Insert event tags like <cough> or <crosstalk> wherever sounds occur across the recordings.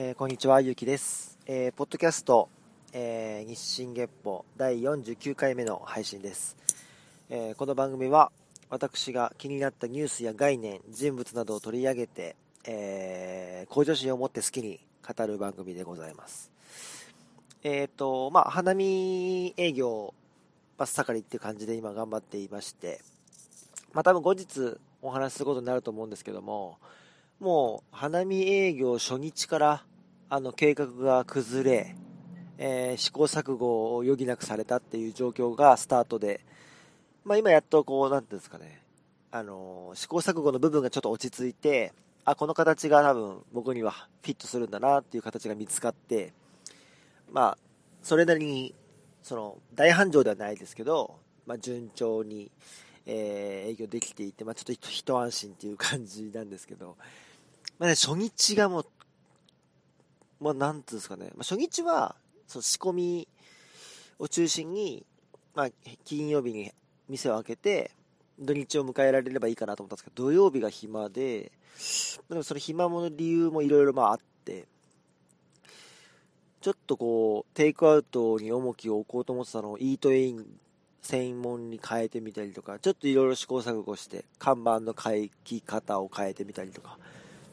えー、こんにちは、ゆうきです。えー、ポッドキャスト、えー、日進月歩第49回目の配信です。えこの番組は、私が気になったニュースや概念、人物などを取り上げて、え向上心を持って好きに語る番組でございます。えっ、と、まあ、花見営業、真っ盛りっていう感じで今頑張っていまして、まあ、多分後日お話しすることになると思うんですけども、もう花見営業初日からあの計画が崩れ、えー、試行錯誤を余儀なくされたっていう状況がスタートで、まあ、今やっとこう、なんていうんですかね、あのー、試行錯誤の部分がちょっと落ち着いて、あ、この形が多分僕にはフィットするんだなっていう形が見つかって、まあ、それなりに、その、大繁盛ではないですけど、まあ、順調に、えー、営業できていて、まあ、ちょっと一安心っていう感じなんですけど、まあね、初日がもう、まあ、なんていうんですかね、まあ、初日は、その仕込みを中心に、まあ、金曜日に店を開けて、土日を迎えられればいいかなと思ったんですけど、土曜日が暇で、でもその暇もの理由もいろいろまああって、ちょっとこう、テイクアウトに重きを置こうと思ってたのを、イートイン専門に変えてみたりとか、ちょっといろいろ試行錯誤して、看板の書き方を変えてみたりとか、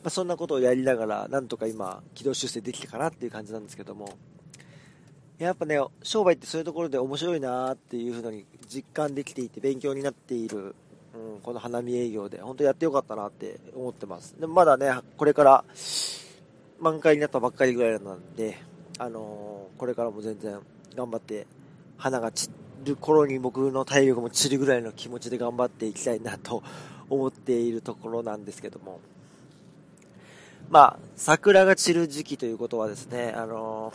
まあ、そんなことをやりながら、なんとか今、軌道修正できたかなっていう感じなんですけども、やっぱね、商売ってそういうところで面白いなっていうふうに実感できていて、勉強になっている、うん、この花見営業で、本当やってよかったなって思ってます。でもまだね、これから満開になったばっかりぐらいなんで、あのー、これからも全然頑張って、花が散る頃に僕の体力も散るぐらいの気持ちで頑張っていきたいなと思っているところなんですけども、まあ、桜が散る時期ということはですね、あの、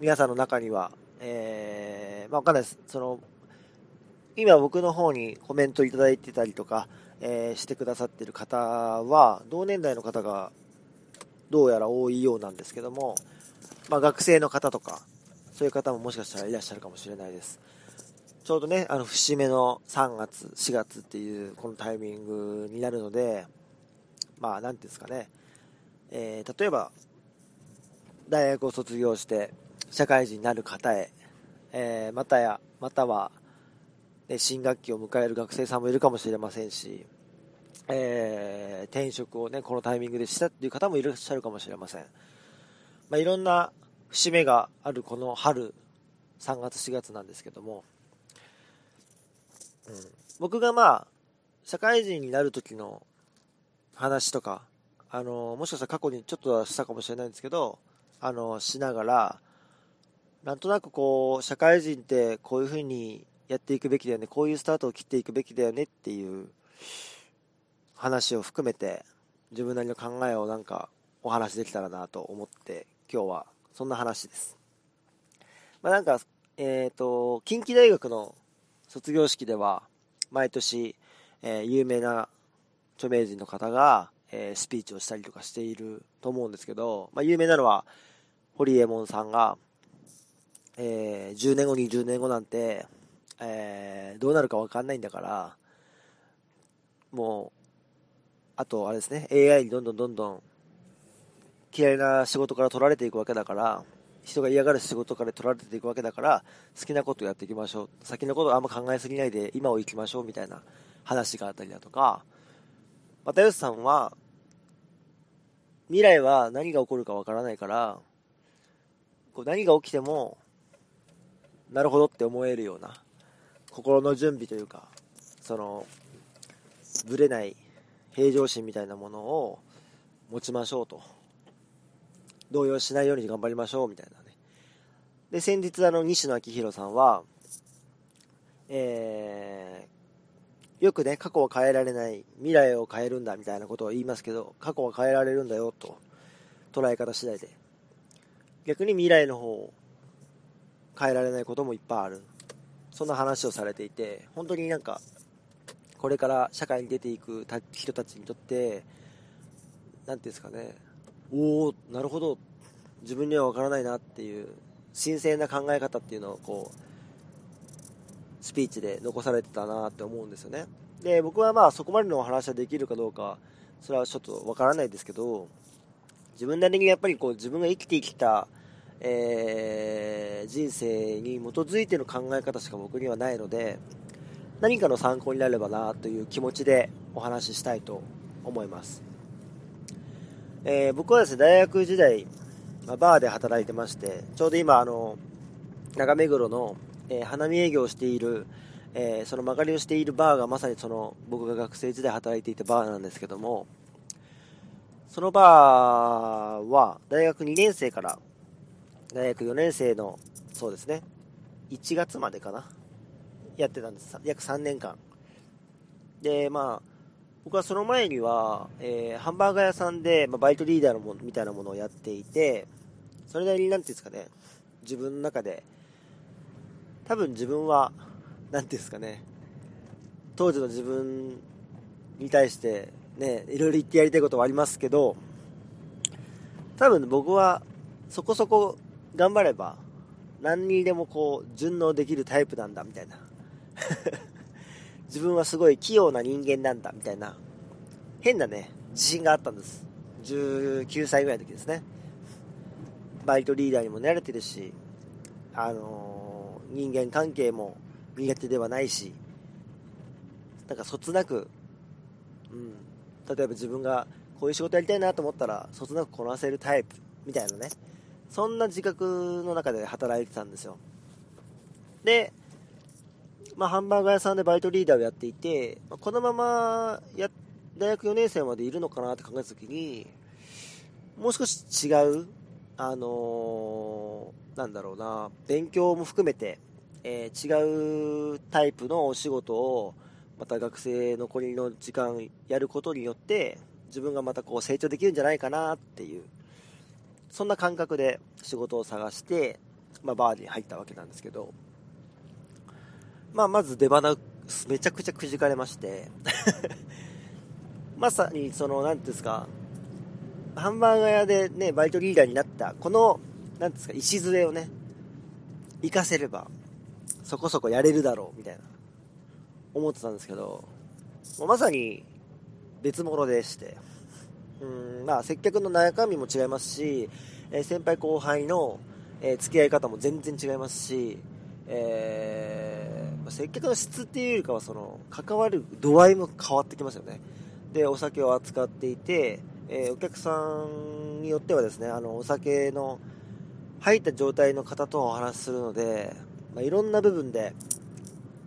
皆さんの中には、えー、まあわかんないです。その、今僕の方にコメントいただいてたりとか、えー、してくださってる方は、同年代の方がどうやら多いようなんですけども、まあ学生の方とか、そういう方ももしかしたらいらっしゃるかもしれないです。ちょうどね、あの、節目の3月、4月っていうこのタイミングになるので、まあ、なんていうんですかね、えー、例えば、大学を卒業して社会人になる方へ、えー、またや、または、ね、新学期を迎える学生さんもいるかもしれませんし、えー、転職をね、このタイミングでしたっていう方もいらっしゃるかもしれません。まあ、いろんな節目があるこの春、3月4月なんですけども、うん、僕がまあ、社会人になる時の話とか、あの、もしかしたら過去にちょっとはしたかもしれないんですけど、あの、しながら、なんとなくこう、社会人ってこういう風にやっていくべきだよね、こういうスタートを切っていくべきだよねっていう話を含めて、自分なりの考えをなんかお話できたらなと思って、今日はそんな話です。まあ、なんか、えっ、ー、と、近畿大学の卒業式では、毎年、えー、有名な著名人の方が、えー、スピーチをしたりとかしていると思うんですけど、まあ、有名なのは、堀エモ門さんが、えー、10年後、20年後なんて、えー、どうなるかわかんないんだから、もう、あと、あれですね、AI にどんどんどんどん嫌いな仕事から取られていくわけだから、人が嫌がる仕事から取られていくわけだから、好きなことをやっていきましょう。先のことをあんま考えすぎないで、今を生きましょうみたいな話があったりだとか、又吉さんは、未来は何が起こるかわからないから、こう何が起きても、なるほどって思えるような、心の準備というか、その、ぶれない平常心みたいなものを持ちましょうと。動揺しないように頑張りましょうみたいなね。で、先日あの、西野昭弘さんは、えー、よくね、過去は変えられない、未来を変えるんだみたいなことを言いますけど、過去は変えられるんだよと、捉え方次第で。逆に未来の方を変えられないこともいっぱいある。そんな話をされていて、本当になんか、これから社会に出ていく人たちにとって、何ていうんですかね、おおなるほど、自分には分からないなっていう、新鮮な考え方っていうのをこう、スピーチで残されてたなって思うんですよね。で、僕はまあそこまでのお話はできるかどうか、それはちょっと分からないですけど、自分なりにやっぱりこう自分が生きてきた、えー、人生に基づいての考え方しか僕にはないので、何かの参考になればなという気持ちでお話ししたいと思います。えー、僕はですね、大学時代、まあ、バーで働いてまして、ちょうど今、あの、中目黒の、えー、花見営業をしている、えー、その曲がりをしているバーがまさにその僕が学生時代働いていたバーなんですけども、そのバーは大学2年生から大学4年生の、そうですね、1月までかな、やってたんです。約3年間。で、まあ、僕はその前には、えー、ハンバーガー屋さんで、まあ、バイトリーダーのもみたいなものをやっていて、それなりに、なんていうんですかね、自分の中で、多分自分は、なんていうんですかね、当時の自分に対して、ね、いろいろ言ってやりたいことはありますけど、多分僕はそこそこ頑張れば何にでもこう順応できるタイプなんだみたいな。<laughs> 自分はすごい器用な人間なんだみたいな。変なね自信があったんです。19歳ぐらいの時ですね。バイトリーダーにも慣れてるしあのー、人間関係も苦手ではないしなんかそつなくうん。例えば自分がこういう仕事やりたいなと思ったらそつなくこなせるタイプみたいなね。そんな自覚の中で働いてたんですよ。で、まあ、ハンバーガー屋さんでバイトリーダーをやっていて、まあ、このままや大学4年生までいるのかなって考えた時にもう少し違うあの、なんだろうな。勉強も含めて、えー、違うタイプのお仕事をまた学生残りの時間やることによって自分がまたこう成長できるんじゃないかなっていうそんな感覚で仕事を探して、まあ、バーに入ったわけなんですけど、まあ、まず出花めちゃくちゃくじかれまして。<laughs> まさにその何ていうんですか。ハンバーガー屋でねバイトリーダーになったこの何ですか礎をね活かせればそこそこやれるだろうみたいな思ってたんですけど、もうまさに別物でして、うんまあ、接客の中身も違いますし、えー、先輩後輩の、えー、付き合い方も全然違いますし、えー、接客の質っていうよりかはその関わる度合いも変わってきますよね。でお酒を扱っていて、えー、お客さんによってはですねあのお酒の入った状態の方とお話しするので、まあ、いろんな部分で、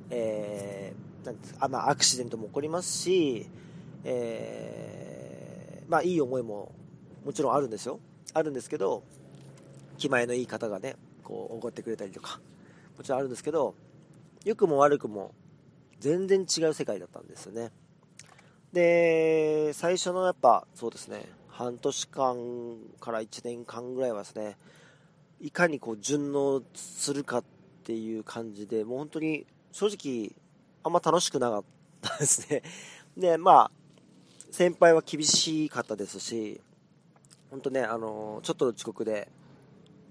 えなんあまあ、アクシデントも起こりますし、えー、まあ、いい思いももちろんあるんですよ。あるんですけど、気前のいい方がね、こう、怒ってくれたりとか、もちろんあるんですけど、良くも悪くも全然違う世界だったんですよね。で、最初のやっぱ、そうですね、半年間から1年間ぐらいはですね、いかにこう順応するかっていう感じで、もう本当に正直あんま楽しくなかったですね。<laughs> で、まあ、先輩は厳しかったですし、本当ね、あの、ちょっとの遅刻で、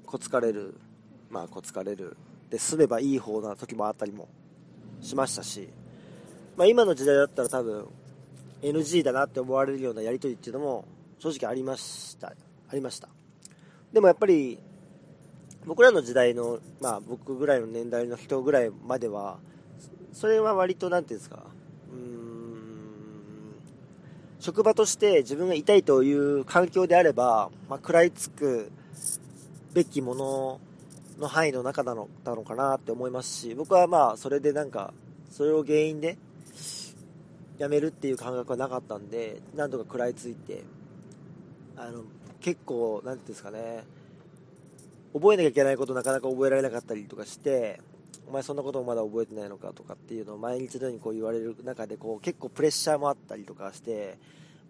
こつかれる、まあ、こつかれる、で、済めばいい方な時もあったりもしましたし、まあ、今の時代だったら多分、NG だなって思われるようなやり取りっていうのも、正直ありました。ありました。でもやっぱり、僕らの時代の、まあ僕ぐらいの年代の人ぐらいまでは、それは割と何ていうんですかうん職場として自分がいたいという環境であれば、まあ、食らいつくべきものの範囲の中なのなのかなって思いますし僕はまあそれでなんかそれを原因で辞めるっていう感覚はなかったんで何とか食らいついてあの結構何ていうんですかね覚えなきゃいけないことなかなか覚えられなかったりとかしてお前そんなこともまだ覚えてないのかとかっていうのを毎日のようにこう言われる中でこう結構プレッシャーもあったりとかして、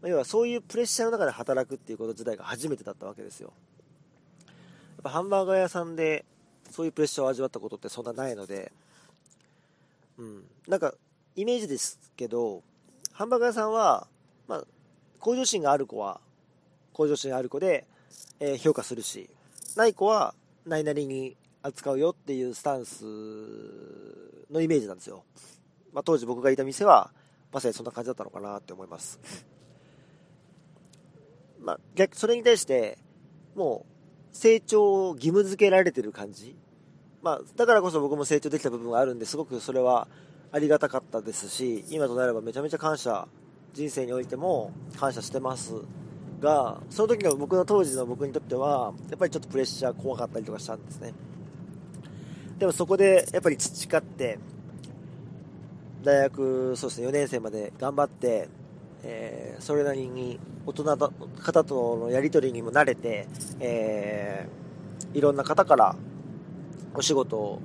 ま要はそういうプレッシャーの中で働くっていうこと自体が初めてだったわけですよ。やっぱハンバーガー屋さんでそういうプレッシャーを味わったことってそんなないのでうん。なんかイメージですけどハンバーガー屋さんは、まあ、向上心がある子は向上心がある子で、えー、評価するしない子はないなりに扱うよっていうスタンスのイメージなんですよ。まあ、当時僕がいた店は、まさにそんな感じだったのかなって思います。まあ、逆、それに対して、もう、成長を義務付けられてる感じ。まあ、だからこそ僕も成長できた部分があるんで、すごくそれはありがたかったですし、今となればめちゃめちゃ感謝、人生においても感謝してますが、その時の僕の当時の僕にとっては、やっぱりちょっとプレッシャー怖かったりとかしたんですね。でもそこでやっぱり培って、大学、そうですね、4年生まで頑張って、えー、それなりに大人の方とのやり取りにも慣れて、えー、いろんな方からお仕事を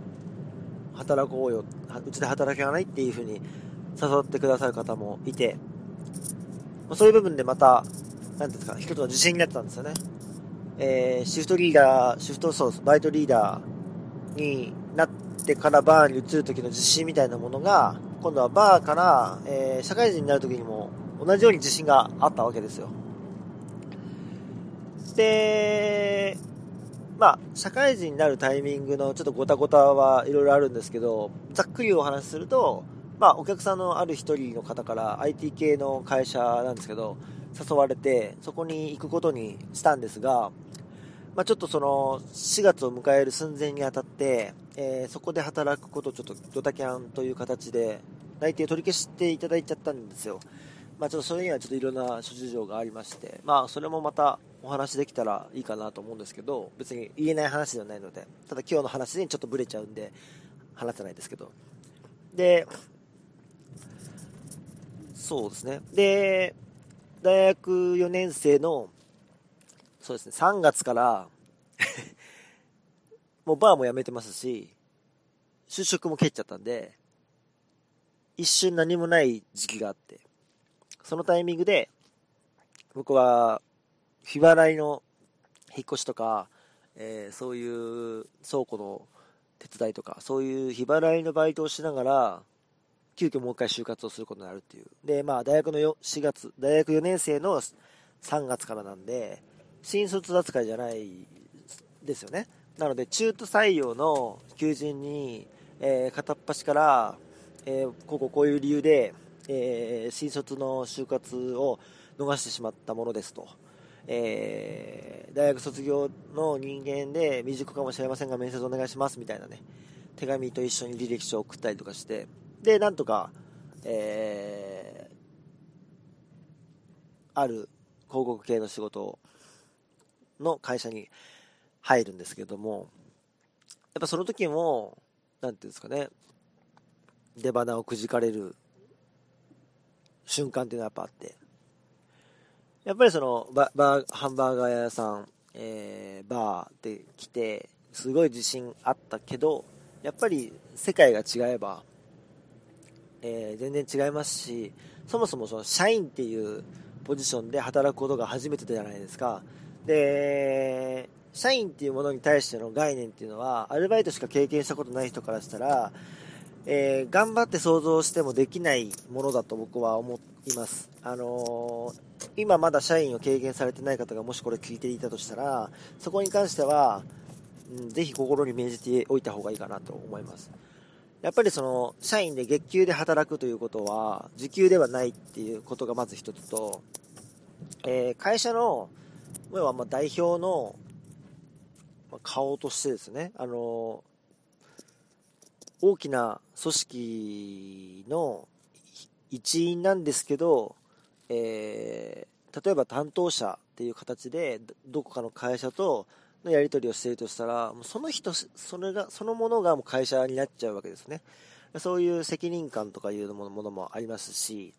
働こうよ、うちで働かないっていう風に誘ってくださる方もいて、そういう部分でまた、なんですか、一つの自信になってたんですよね。えー、シフトリーダー、シフトソース、バイトリーダーになってからバーに移る時の自信みたいなものが、今度はバーから、えー、社会人になる時にも同じように自信があったわけですよ。で、まあ、社会人になるタイミングのちょっとごたごたはいろいろあるんですけど、ざっくりお話しすると、まあ、お客さんのある一人の方から IT 系の会社なんですけど、誘われて、そこに行くことにしたんですが、まあ、ちょっとその、4月を迎える寸前にあたって、えー、そこで働くことをちょっとドタキャンという形で、内定取り消していただいちゃったんですよ。まあ、ちょっとそれにはちょっといろんな諸事情がありまして、まあ、それもまたお話できたらいいかなと思うんですけど、別に言えない話ではないので、ただ今日の話にちょっとブレちゃうんで、話せないですけど。で、そうですね。で、大学4年生の、そうですね、3月から <laughs> もうバーも辞めてますし、就職も蹴っちゃったんで、一瞬何もない時期があって、そのタイミングで、僕は、日払いの引っ越しとか、えー、そういう倉庫の手伝いとか、そういう日払いのバイトをしながら、急遽もう一回就活をすることになるっていう。で、まあ、大学の4月、大学4年生の3月からなんで、新卒扱いじゃないですよね。なので、中途採用の求人に、えー、片っ端から、えー、こここういう理由で、えー、新卒の就活を逃してしまったものですと、えー、大学卒業の人間で未熟かもしれませんが面接お願いしますみたいなね手紙と一緒に履歴書を送ったりとかしてでなんとか、えー、ある広告系の仕事の会社に入るんですけどもやっぱその時も何ていうんですかね出花をくじかれる瞬間っていうのはやっぱあって、やっぱりそのババーハンバーガー屋さん、えー、バーで来て、すごい自信あったけど、やっぱり世界が違えば、えー、全然違いますし、そもそもその社員っていうポジションで働くことが初めてじゃないですか。で、社員っていうものに対しての概念っていうのは、アルバイトしか経験したことない人からしたら、えー、頑張って想像してもできないものだと僕は思います。あのー、今まだ社員を経験されてない方がもしこれ聞いていたとしたら、そこに関しては、うん、ぜひ心に銘じておいた方がいいかなと思います。やっぱりその、社員で月給で働くということは、時給ではないっていうことがまず一つと、えー、会社の、要はま代表の顔としてですね、あの大きな組織の一員なんですけど、えー、例えば担当者っていう形でどこかの会社とのやり取りをしているとしたらもうその人それがそのものがもう会社になっちゃうわけですねそういう責任感とかいうものもありますし、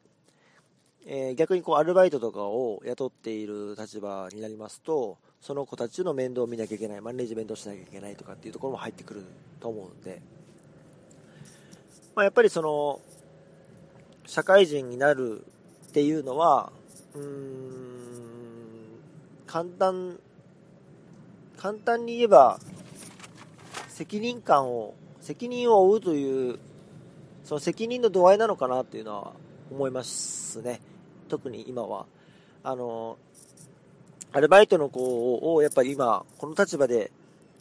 えー、逆にこうアルバイトとかを雇っている立場になりますとその子たちの面倒を見なきゃいけないマネジメントしなきゃいけないとかっていうところも入ってくると思うので。まあ、やっぱりその、社会人になるっていうのは、うーん、簡単、簡単に言えば、責任感を、責任を負うという、その責任の度合いなのかなっていうのは思いますね。特に今は。あの、アルバイトの子をやっぱり今、この立場で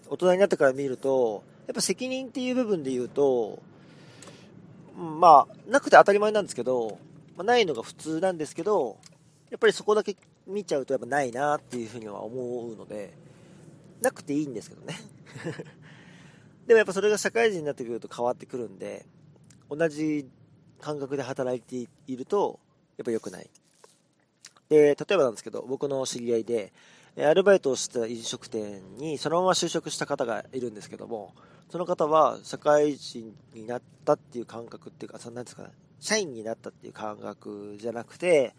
大人になってから見ると、やっぱ責任っていう部分で言うと、まあ、なくて当たり前なんですけど、まあ、ないのが普通なんですけど、やっぱりそこだけ見ちゃうとやっぱないなっていうふうには思うので、なくていいんですけどね。<laughs> でもやっぱそれが社会人になってくると変わってくるんで、同じ感覚で働いていると、やっぱ良くない。で、例えばなんですけど、僕の知り合いで、アルバイトをした飲食店にそのまま就職した方がいるんですけども、その方は社会人になったっていう感覚っていうか、そなんですか、社員になったっていう感覚じゃなくて、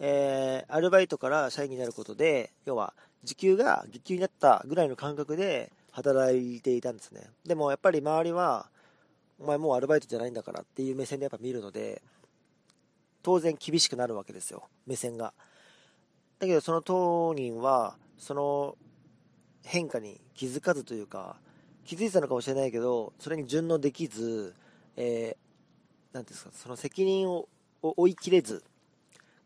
えー、アルバイトから社員になることで、要は時給が月給になったぐらいの感覚で働いていたんですね。でもやっぱり周りは、お前もうアルバイトじゃないんだからっていう目線でやっぱ見るので、当然厳しくなるわけですよ、目線が。だけどその当人は、その変化に気づかずというか、気づいてたのかもしれないけど、それに順応できず、えー、なんですか、その責任を追い切れず、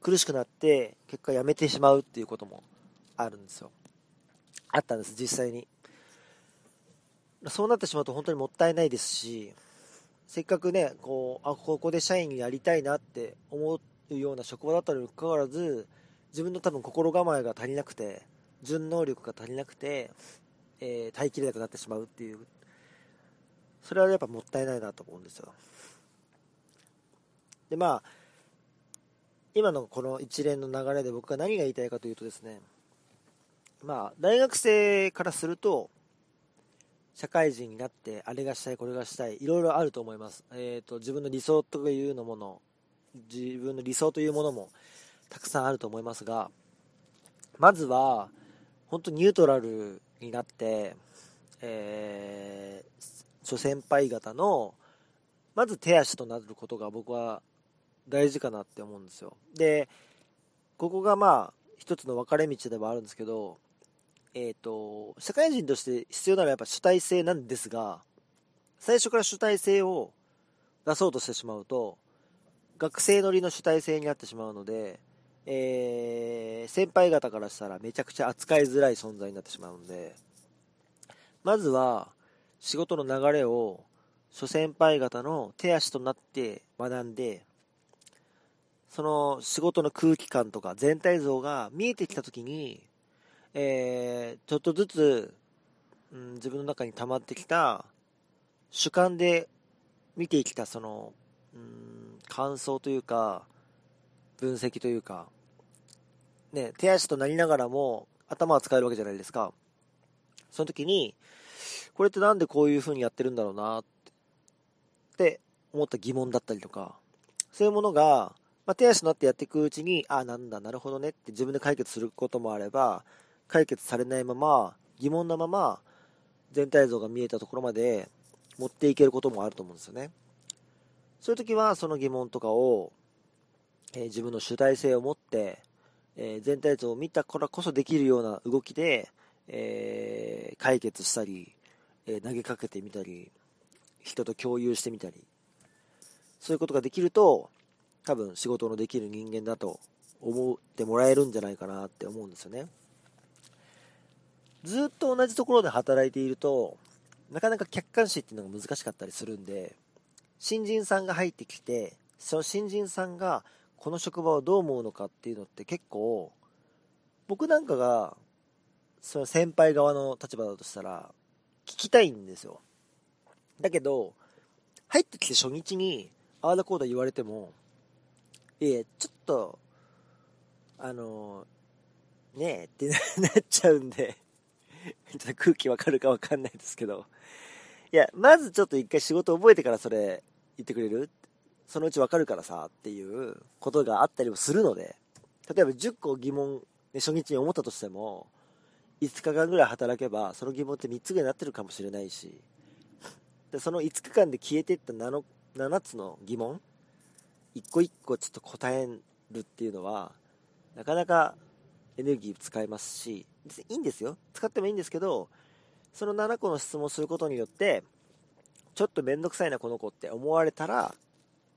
苦しくなって、結果辞めてしまうっていうこともあるんですよ。あったんです、実際に。そうなってしまうと本当にもったいないですし、せっかくね、こう、あ、ここで社員になりたいなって思うような職場だったにもかかわらず、自分の多分心構えが足りなくて、順能力が足りなくて、えー、耐えきれなくなってしまうっていう、それはやっぱもったいないなと思うんですよ。で、まあ、今のこの一連の流れで僕が何が言いたいかというとですね、まあ、大学生からすると、社会人になって、あれがしたい、これがしたい、いろいろあると思います。えっ、ー、と、自分の理想というのもの、自分の理想というものもたくさんあると思いますが、まずは、本当ニュートラルになって、えー、諸先輩方の、まず手足となることが僕は大事かなって思うんですよ。で、ここがまあ、一つの分かれ道ではあるんですけど、えっ、ー、と、社会人として必要なのはやっぱ主体性なんですが、最初から主体性を出そうとしてしまうと、学生乗りの主体性になってしまうので、えー、先輩方からしたらめちゃくちゃ扱いづらい存在になってしまうので、まずは仕事の流れを諸先輩方の手足となって学んで、その仕事の空気感とか全体像が見えてきたときに、えー、ちょっとずつ、うん、自分の中に溜まってきた主観で見てきたその、うん、感想というか、分析というか、ね、手足となりながらも頭は使えるわけじゃないですか。その時に、これってなんでこういう風にやってるんだろうなって思った疑問だったりとか、そういうものが、まあ、手足となってやっていくうちに、あ、なんだ、なるほどねって自分で解決することもあれば、解決されないまま、疑問のまま、全体像が見えたところまで持っていけることもあると思うんですよね。そういう時は、その疑問とかを、えー、自分の主体性を持って、えー、全体像を見たからこそできるような動きで、えー、解決したり、え投げかけてみたり、人と共有してみたり、そういうことができると、多分仕事のできる人間だと思ってもらえるんじゃないかなって思うんですよね。ずっと同じところで働いていると、なかなか客観視っていうのが難しかったりするんで、新人さんが入ってきて、その新人さんがこの職場をどう思うのかっていうのって結構、僕なんかが、その先輩側の立場だとしたら、聞きたいんですよ。だけど、入ってきて初日に、ああだこうだ言われても、いえ、ちょっと、あの、ねえってなっちゃうんで <laughs> ちょっと空気わかるかわかんないですけど。いや、まずちょっと一回仕事覚えてからそれ言ってくれる？そのうちわかるからさっていうことがあったりもするので、例えば10個疑問、ね、初日に思ったとしても、5日間ぐらい働けば、その疑問って3つぐらいになってるかもしれないし、でその5日間で消えていった 7, 7つの疑問、1個1個ちょっと答えるっていうのは、なかなかエネルギー使えますし、いいんですよ。使ってもいいんですけど、その7個の質問をすることによって、ちょっとめんどくさいな、この子って思われたら、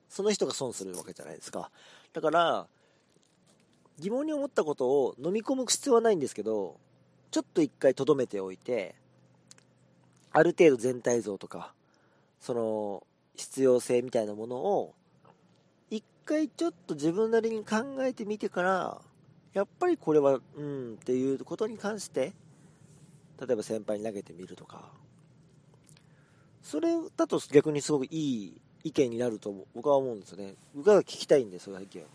その人が損するわけじゃないですか。だから、疑問に思ったことを飲み込む必要はないんですけど、ちょっと一回留めておいて、ある程度全体像とか、その、必要性みたいなものを、一回ちょっと自分なりに考えてみてから、やっぱりこれはうんっていうことに関して例えば先輩に投げてみるとかそれだと逆にすごくいい意見になると僕は思うんですよね。僕は聞きたいんですよ意見うん。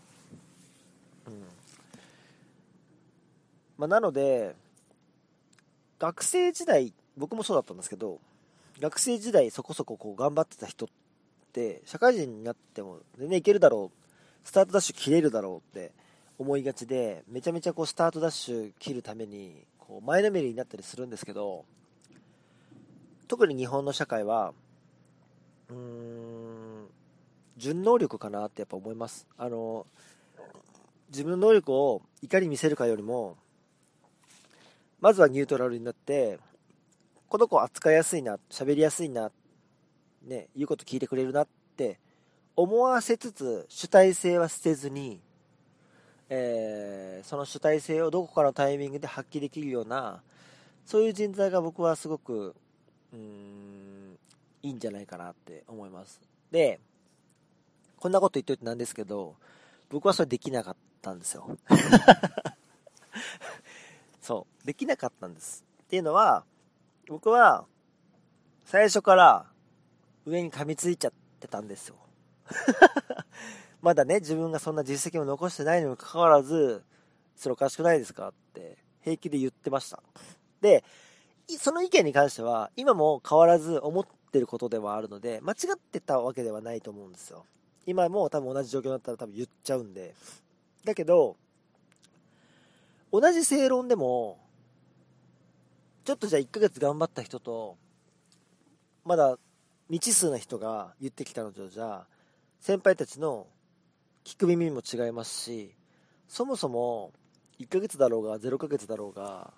まあ、なので学生時代僕もそうだったんですけど学生時代そこそここう頑張ってた人って社会人になっても全然いけるだろうスタートダッシュ切れるだろうって思いがちでめちゃめちゃこうスタートダッシュ切るためにこう前のめりになったりするんですけど特に日本の社会はうーん純能力かなってやっぱ思います。あの自分の能力をいかに見せるかよりもまずはニュートラルになってこの子扱いやすいな喋りやすいなね言うこと聞いてくれるなって思わせつつ主体性は捨てずにえー、その主体性をどこかのタイミングで発揮できるようなそういう人材が僕はすごくうんいいんじゃないかなって思います。でこんなこと言っといてなんですけど僕はそれできなかったんですよ。<laughs> そうできなかったんです。っていうのは僕は最初から上に噛みついちゃってたんですよ。<laughs> まだね、自分がそんな実績を残してないにもかかわらず、それおかしくないですかって平気で言ってました。で、その意見に関しては、今も変わらず思ってることではあるので、間違ってたわけではないと思うんですよ。今も多分同じ状況だったら多分言っちゃうんで。だけど、同じ正論でも、ちょっとじゃあ1ヶ月頑張った人と、まだ未知数な人が言ってきたのとじゃあ、先輩たちの聞く耳も違いますしそもそも1ヶ月だろうが0ヶ月だろうが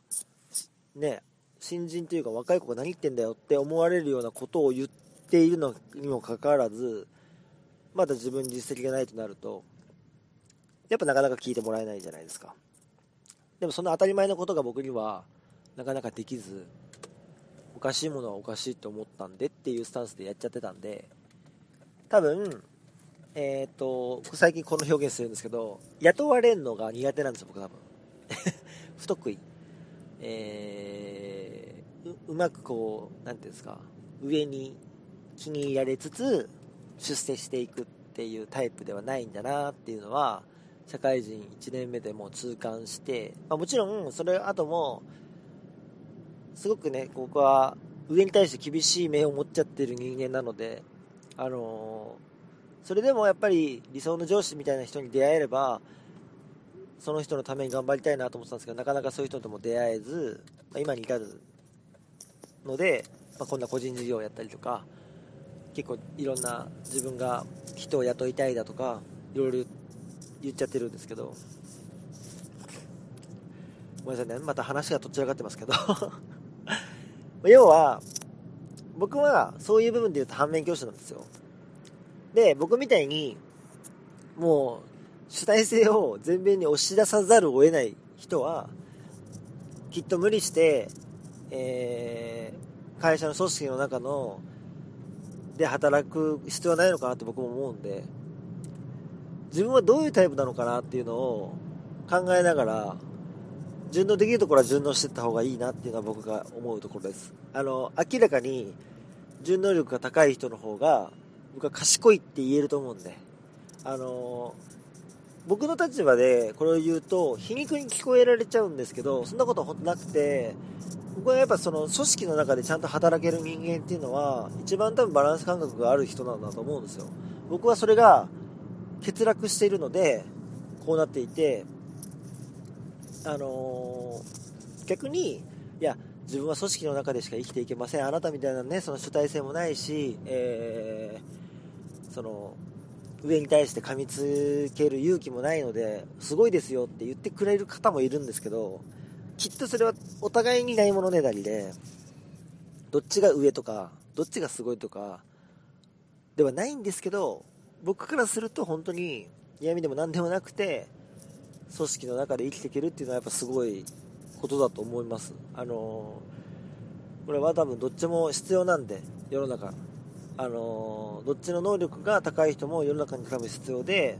ね新人というか若い子が何言ってんだよって思われるようなことを言っているのにもかかわらずまだ自分に実績がないとなるとやっぱなかなか聞いてもらえないじゃないですか。でもその当たり前のことが僕にはなかなかできずおかしいものはおかしいと思ったんでっていうスタンスでやっちゃってたんで多分えっ、ー、と、最近この表現するんですけど、雇われるのが苦手なんですよ、僕多分。<laughs> 不得意。えー、ううまくこう、なんていうんですか、上に気に入られつつ、出世していくっていうタイプではないんだなっていうのは、社会人1年目でも痛感して、まあ、もちろん、それ後も、すごくね、僕は上に対して厳しい目を持っちゃってる人間なので、あのーそれでもやっぱり理想の上司みたいな人に出会えればその人のために頑張りたいなと思ってたんですけどなかなかそういう人とも出会えず、まあ、今に至るので、まあ、こんな個人事業をやったりとか結構いろんな自分が人を雇いたいだとかいろいろ言っちゃってるんですけどごめんなさいね。また話がどちらかってますけど。<laughs> 要は僕はそういう部分で言うと反面教師なんですよ。で、僕みたいに、もう、主体性を前面に押し出さざるを得ない人は、きっと無理して、えー、会社の組織の中の、で働く必要はないのかなって僕も思うんで、自分はどういうタイプなのかなっていうのを考えながら、順応できるところは順応していった方がいいなっていうのは僕が思うところです。あの、明らかに順応力が高い人の方が僕は賢いって言えると思うんで、あのー、僕の立場でこれを言うと皮肉に聞こえられちゃうんですけどそんなことは本当なくて僕はやっぱその組織の中でちゃんと働ける人間っていうのは一番多分バランス感覚がある人なんだと思うんですよ。僕はそれが欠落しているのでこうなっていてあのー、逆にいや自分は組織の中でしか生きていけません。あなたみたいなねその主体性もないし、えーその上に対して噛みつける勇気もないのですごいですよって言ってくれる方もいるんですけどきっとそれはお互いにないものねだりでどっちが上とかどっちがすごいとかではないんですけど僕からすると本当に嫌味でも何でもなくて組織の中で生きていけるっていうのはやっぱすごいことだと思います。あのこれは多分どっちも必要なんで世の中。あのどっちの能力が高い人も世の中に多分必要で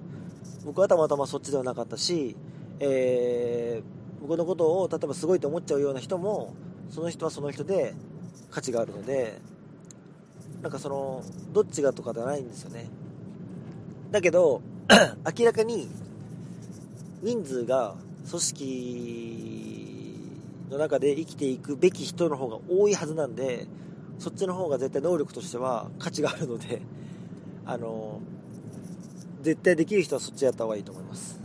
僕はたまたまそっちではなかったし、えー、僕のことを例えばすごいと思っちゃうような人もその人はその人で価値があるのでなんかそのどっちがとかではないんですよね。だけど <clears throat> 明らかに人数が組織の中で生きていくべき人の方が多いはずなんでそっちの方が絶対能力としては価値があるので <laughs> あの絶対できる人はそっちやった方がいいと思います。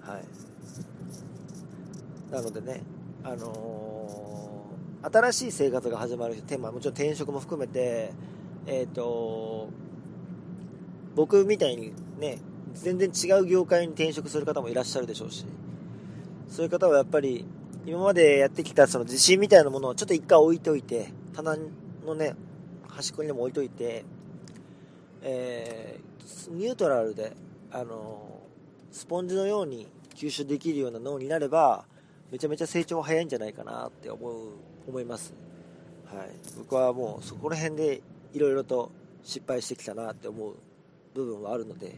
はい。なのでねあのー、新しい生活が始まる人テーマもちろん転職も含めてえっ、ー、と僕みたいにね全然違う業界に転職する方もいらっしゃるでしょうしそういう方はやっぱり今までやってきたその自信みたいなものをちょっと一回置いといて棚のね端っこにでも置いといて、えー、ニュートラルであのスポンジのように吸収できるような脳になればめちゃめちゃ成長早いんじゃないかなって思う思います、はい、僕はもうそこら辺でいろいろと失敗してきたなって思う部分はあるので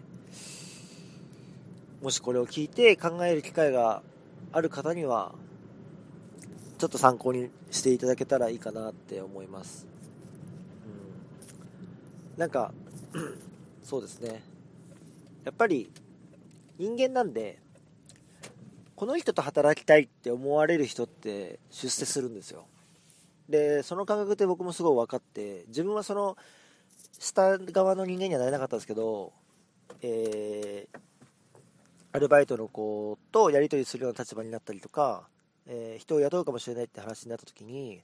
もしこれを聞いて考える機会がある方にはちょっと参考にしていただけたらいいかなって思います、うん、なんか <clears throat> そうですね。やっぱり人間なんでこの人と働きたいって思われる人って出世するんですよ。でその感覚って僕もすごい分かって自分はその下側の人間にはなれなかったんですけど、えー、アルバイトの子とやり取りするような立場になったりとか、えー、人を雇うかもしれないって話になった時に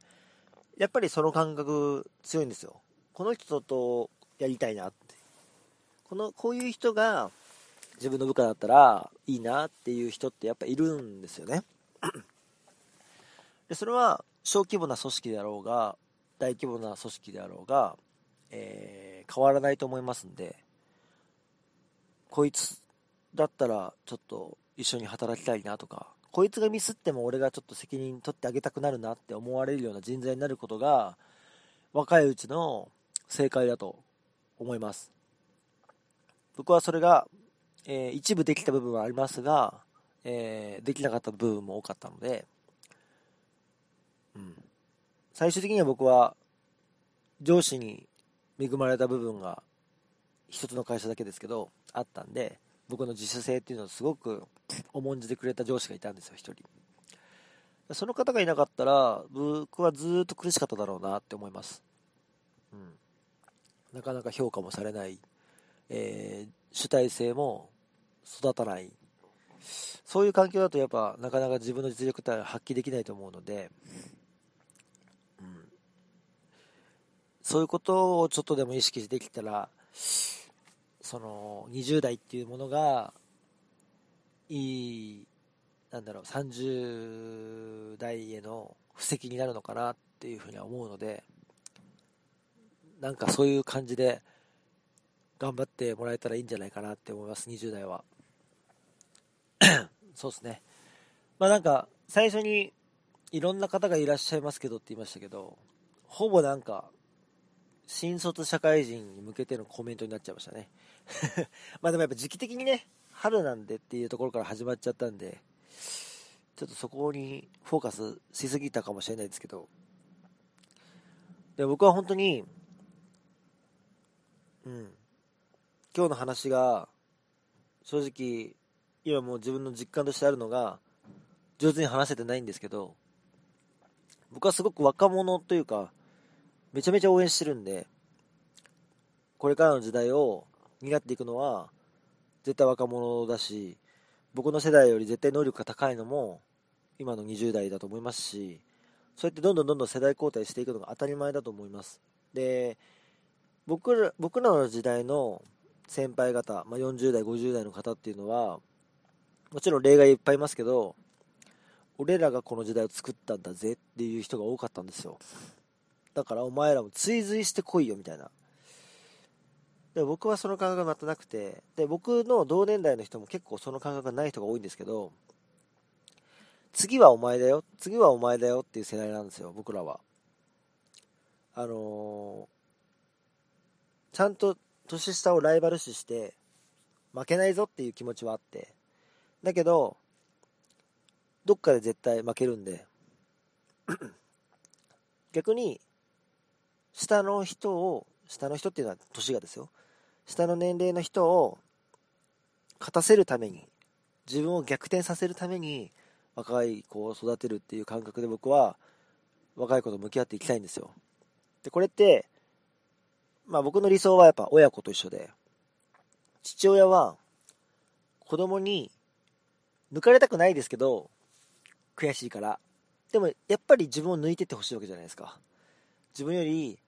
やっぱりその感覚強いんですよ。この人とやりたいなって。このこういう人が自分の部下だったらいいなっていう人ってやっぱいるんですよね。でそれは小規模な組織であろうが大規模な組織であろうが、えー、変わらないと思いますんでこいつだったらちょっと一緒に働きたいなとかこいつがミスっても俺がちょっと責任取ってあげたくなるなって思われるような人材になることが若いうちの正解だと思います。僕はそれが、えー、一部できた部分はありますが、えー、できなかった部分も多かったので、うん、最終的には僕は上司に恵まれた部分が一つの会社だけですけどあったんで僕の自主性っていうのをすごく重んじてくれた上司がいたんですよ、1人。その方がいなかったら、僕はずっと苦しかっただろうなって思います。うん。なかなか評価もされない、えー、主体性も育たない。そういう環境だとやっぱなかなか自分の実力って発揮できないと思うので、うん、そういうことをちょっとでも意識できたら、その20代っていうものがいいなんだろう30代への布石になるのかなっていうふうには思うのでなんかそういう感じで頑張ってもらえたらいいんじゃないかなって思います20代は。<clears throat> そうですね。まあなんか最初にいろんな方がいらっしゃいますけどって言いましたけどほぼなんか新卒社会人に向けてのコメントになっちゃいましたね。<laughs> まあでもやっぱ時期的にね、春なんでっていうところから始まっちゃったんで、ちょっとそこにフォーカスしすぎたかもしれないですけど、で僕は本当に、うん、今日の話が、正直、今もう自分の実感としてあるのが、上手に話せてないんですけど、僕はすごく若者というか、めちゃめちゃ応援してるんで、これからの時代を担っていくのは絶対若者だし僕の世代より絶対能力が高いのも今の20代だと思いますしそうやってどんどんどんどん世代交代していくのが当たり前だと思います。で僕ら僕らの時代の先輩方、まあ、40代50代の方っていうのはもちろん例外いっぱいいますけど俺らがこの時代を作ったんだぜっていう人が多かったんですよ。だからお前らも追随してこいよみたいな。で僕はその感覚が全くなくてで僕の同年代の人も結構その感覚がない人が多いんですけど次はお前だよ次はお前だよっていう世代なんですよ僕らは。あのー、ちゃんと年下をライバル視して負けないぞっていう気持ちはあって。だけどどっかで絶対負けるんで。<clears throat> 逆に下の人を下の人っていうのは年がですよ。下の年齢の人を勝たせるために自分を逆転させるために若い子を育てるっていう感覚で僕は若い子と向き合っていきたいんですよ。でこれってまあ僕の理想はやっぱ親子と一緒で父親は子供に抜かれたくないですけど悔しいから。でもやっぱり自分を抜いてってほしいわけじゃないですか。自分より、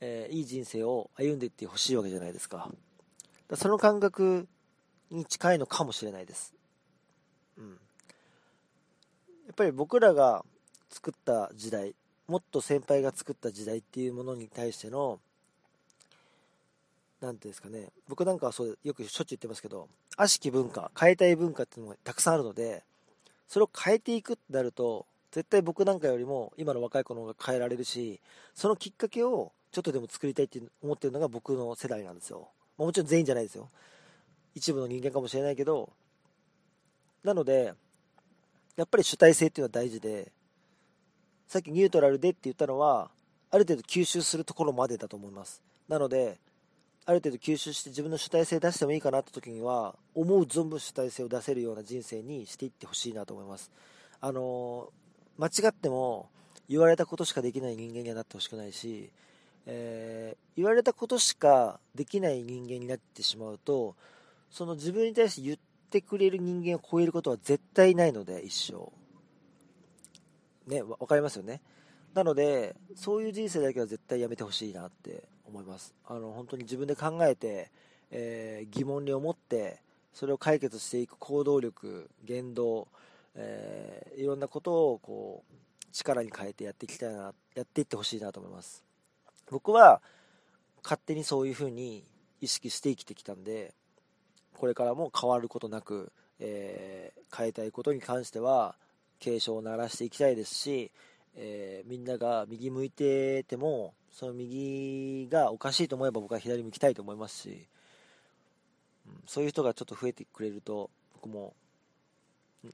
えー、いい人生を歩んでいってほしいわけじゃないですか。だその感覚に近いのかもしれないです。うん。やっぱり僕らが作った時代もっと先輩が作った時代っていうものに対しての何ていうんですかね。僕なんかはそうよくしょっちゅう言ってますけど悪しき文化変えたい文化っていうのがたくさんあるのでそれを変えていくってなると絶対僕なんかよりも今の若い子の方が変えられるしそのきっかけをちょっとでも作りたいって思ってるのが僕の世代なんですよ。もちろん全員じゃないですよ。一部の人間かもしれないけど。なのでやっぱり主体性っていうのは大事でさっきニュートラルでって言ったのはある程度吸収するところまでだと思います。なのである程度吸収して自分の主体性出してもいいかなって時には思う存分主体性を出せるような人生にしていってほしいなと思います。あの間違っても言われたことしかできない人間にはなってほしくないし、えー、言われたことしかできない人間になってしまうとその自分に対して言ってくれる人間を超えることは絶対ないので一生。ね分かりますよね。なのでそういう人生だけは絶対やめてほしいなって思います。あの本当に自分で考えて、えー、疑問に思ってそれを解決していく行動力言動、えー、いろんなことをこう力に変えてやっていきたいなやっていってほしいなと思います。僕は勝手にそういうふうに意識して生きてきたんでこれからも変わることなく、えー、変えたいことに関しては警鐘を鳴らしていきたいですし、えー、みんなが右向いててもその右がおかしいと思えば僕は左向きたいと思いますし、うん、そういう人がちょっと増えてくれると僕も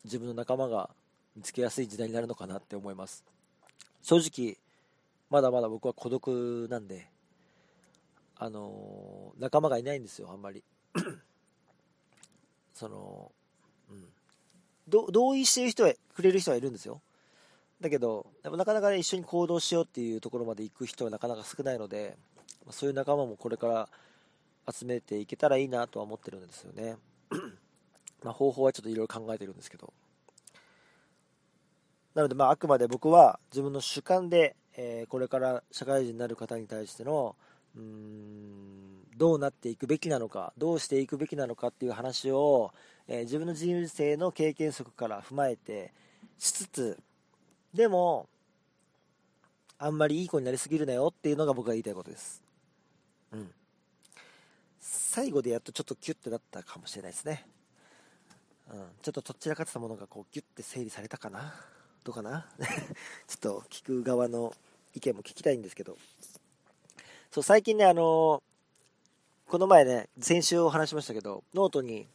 自分の仲間が見つけやすい時代になるのかなって思います。正直まだまだ僕は孤独なんであのー、仲間がいないんですよあんまり。<clears throat> その、うん、同意してる人はくれる人はいるんですよ。だけどでもなかなか、ね、一緒に行動しようっていうところまで行く人はなかなか少ないのでそういう仲間もこれから集めていけたらいいなとは思ってるんですよね。<clears throat> まあ方法はちょっといろいろ考えてるんですけど。なのでまああくまで僕は自分の主観で、えー、これから社会人になる方に対してのうーんどうなっていくべきなのかどうしていくべきなのかっていう話を、えー、自分の人生の経験則から踏まえてしつつでも、あんまりいい子になりすぎるなよっていうのが僕が言いたいことです。うん。最後でやっとちょっとキュッてなったかもしれないですね。うん。ちょっととっちらかってたものがこうギュッて整理されたかなどうかな？<laughs> ちょっと聞く側の意見も聞きたいんですけど。そう、最近ね、あのー、この前ね、先週お話しましたけど、ノートに、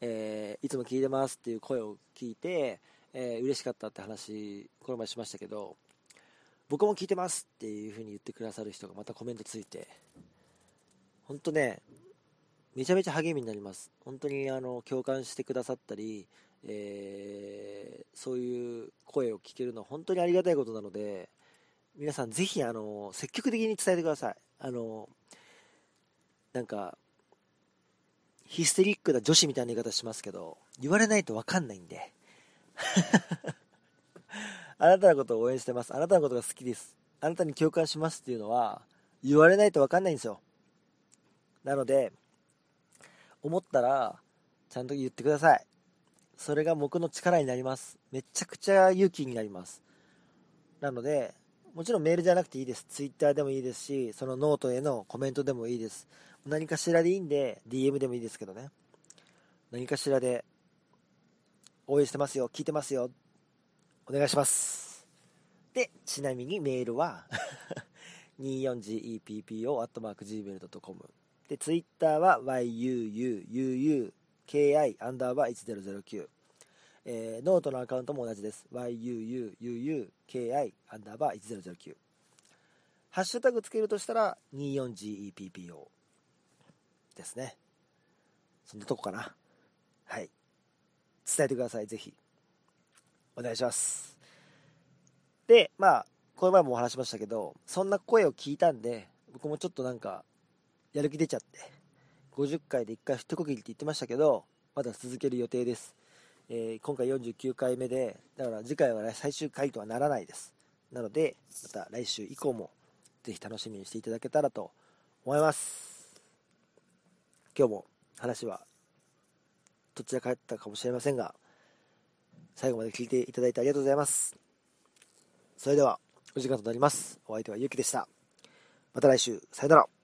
えー、いつも聞いてますっていう声を聞いて、えー、嬉しかったって話、この前しましたけど、僕も聞いてますっていう風に言ってくださる人がまたコメントついて、本当ね、めちゃめちゃ励みになります。本当にあの共感してくださったり、えー、そういう声を聞けるのは本当にありがたいことなので、皆さんぜひあの積極的に伝えてください。あのなんかヒステリックな女子みたいな言い方しますけど、言われないと分かんないんで、<laughs> あなたのことを応援してます。あなたのことが好きです。あなたに共感しますっていうのは言われないと分かんないんですよ。なので、思ったらちゃんと言ってください。それが僕の力になります。めちゃくちゃ勇気になります。なので、もちろんメールじゃなくていいです。Twitter でもいいですし、そのノートへのコメントでもいいです。何かしらでいいんで、DM でもいいですけどね。何かしらで応援してますよ、聞いてますよ、お願いします。で、ちなみにメールは <laughs> 24geppo.gmail.com で、ツイッターは yuuuu ki アンダーバー1009え、ノートのアカウントも同じです。yuuuuki アンダーバー1009。ハッシュタグつけるとしたら 24GEPPO ですね。そんなとこかな。はい。伝えてください、ぜひ。お願いします。で、まあ、この前もお話しましたけど、そんな声を聞いたんで、僕もちょっとなんか、やる気出ちゃって、50回で1回一区切りって言ってましたけど、まだ続ける予定です。えー、今回49回目で、だから次回は、ね、最終回とはならないです。なので、また来週以降も、ぜひ楽しみにしていただけたらと思います。今日も話は、どちらかったかもしれませんが、最後まで聞いていただいてありがとうございます。それでは、お時間となります。お相手はゆうきでした。また来週、さよなら。